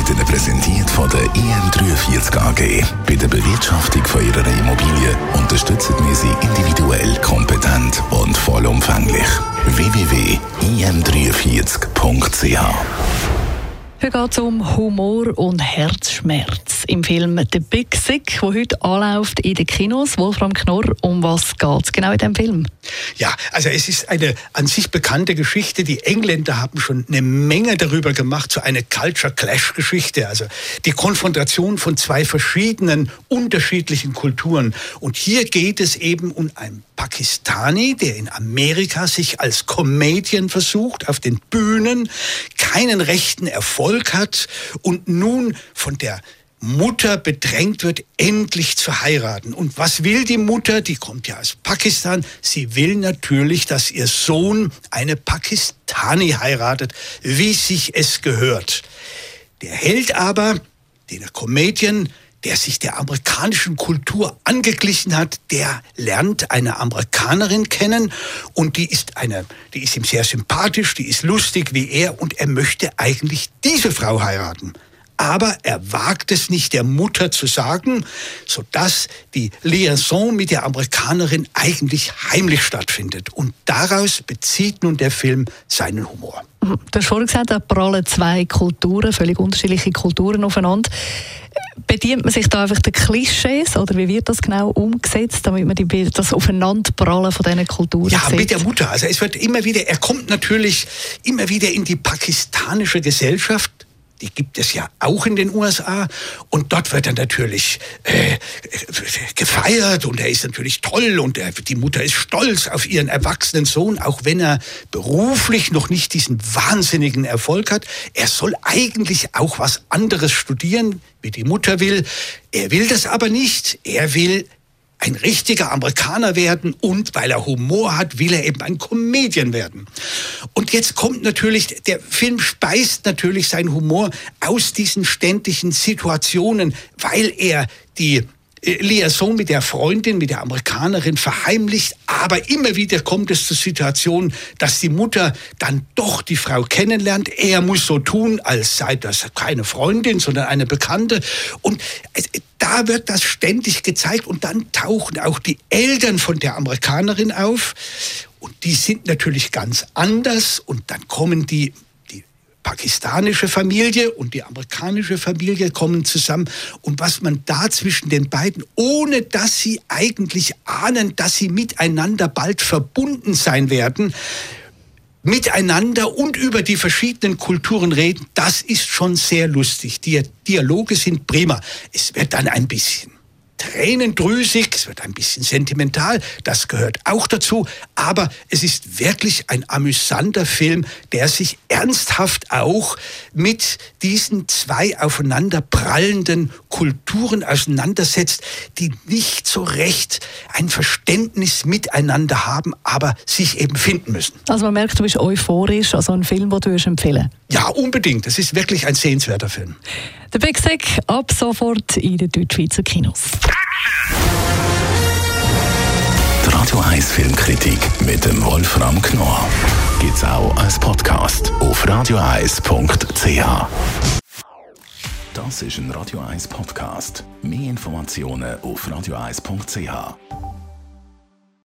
wird Ihnen präsentiert von der IM43 AG. Bei der Bewirtschaftung von Ihrer Immobilie unterstützen wir Sie individuell, kompetent und vollumfänglich. www.im43.ch Heute geht es um Humor und Herzschmerz im Film «The Big Sick», der heute anläuft in den Kinos. Wolfram Knorr, um was geht es genau in diesem Film? Ja, also es ist eine an sich bekannte Geschichte. Die Engländer haben schon eine Menge darüber gemacht, so eine Culture Clash Geschichte. Also die Konfrontation von zwei verschiedenen, unterschiedlichen Kulturen. Und hier geht es eben um einen Pakistani, der in Amerika sich als Comedian versucht, auf den Bühnen keinen rechten Erfolg hat und nun von der Mutter bedrängt wird, endlich zu heiraten. Und was will die Mutter? Die kommt ja aus Pakistan. Sie will natürlich, dass ihr Sohn eine Pakistani heiratet, wie sich es gehört. Der Held aber, der Comedian, der sich der amerikanischen Kultur angeglichen hat, der lernt eine Amerikanerin kennen und die ist eine, die ist ihm sehr sympathisch, die ist lustig wie er und er möchte eigentlich diese Frau heiraten aber er wagt es nicht der Mutter zu sagen, sodass die Liaison mit der Amerikanerin eigentlich heimlich stattfindet. Und daraus bezieht nun der Film seinen Humor. Du hast vorhin gesagt, da prallen zwei Kulturen, völlig unterschiedliche Kulturen aufeinander. Bedient man sich da einfach den Klischees oder wie wird das genau umgesetzt, damit man die, das Aufeinanderprallen von diesen Kulturen ja, sieht? Ja, mit der Mutter. Also es wird immer wieder, er kommt natürlich immer wieder in die pakistanische Gesellschaft die gibt es ja auch in den USA. Und dort wird er natürlich äh, gefeiert und er ist natürlich toll und er, die Mutter ist stolz auf ihren erwachsenen Sohn, auch wenn er beruflich noch nicht diesen wahnsinnigen Erfolg hat. Er soll eigentlich auch was anderes studieren, wie die Mutter will. Er will das aber nicht. Er will ein richtiger Amerikaner werden und weil er Humor hat, will er eben ein Comedian werden. Und jetzt kommt natürlich, der Film speist natürlich seinen Humor aus diesen ständigen Situationen, weil er die äh, Liaison mit der Freundin, mit der Amerikanerin verheimlicht, aber immer wieder kommt es zur Situation, dass die Mutter dann doch die Frau kennenlernt. Er muss so tun, als sei das keine Freundin, sondern eine Bekannte. Und äh, da wird das ständig gezeigt und dann tauchen auch die Eltern von der Amerikanerin auf und die sind natürlich ganz anders und dann kommen die pakistanische Familie und die amerikanische Familie kommen zusammen. Und was man da zwischen den beiden, ohne dass sie eigentlich ahnen, dass sie miteinander bald verbunden sein werden, miteinander und über die verschiedenen Kulturen reden, das ist schon sehr lustig. Die Dialoge sind prima. Es wird dann ein bisschen tränendrüsig, es wird ein bisschen sentimental, das gehört auch dazu, aber es ist wirklich ein amüsanter Film, der sich ernsthaft auch mit diesen zwei aufeinander prallenden Kulturen auseinandersetzt, die nicht so recht ein Verständnis miteinander haben, aber sich eben finden müssen. Also man merkt, du bist euphorisch, also ein Film, den du empfehlen Ja, unbedingt. Es ist wirklich ein sehenswerter Film. Der Big Sick ab sofort in den Deutschschweizer Kinos. Die Radio 1 Filmkritik mit dem Wolfram Knorr gibt es auch als Podcast auf radioeis.ch. Das ist ein Radio 1 Podcast. Mehr Informationen auf radioeis.ch.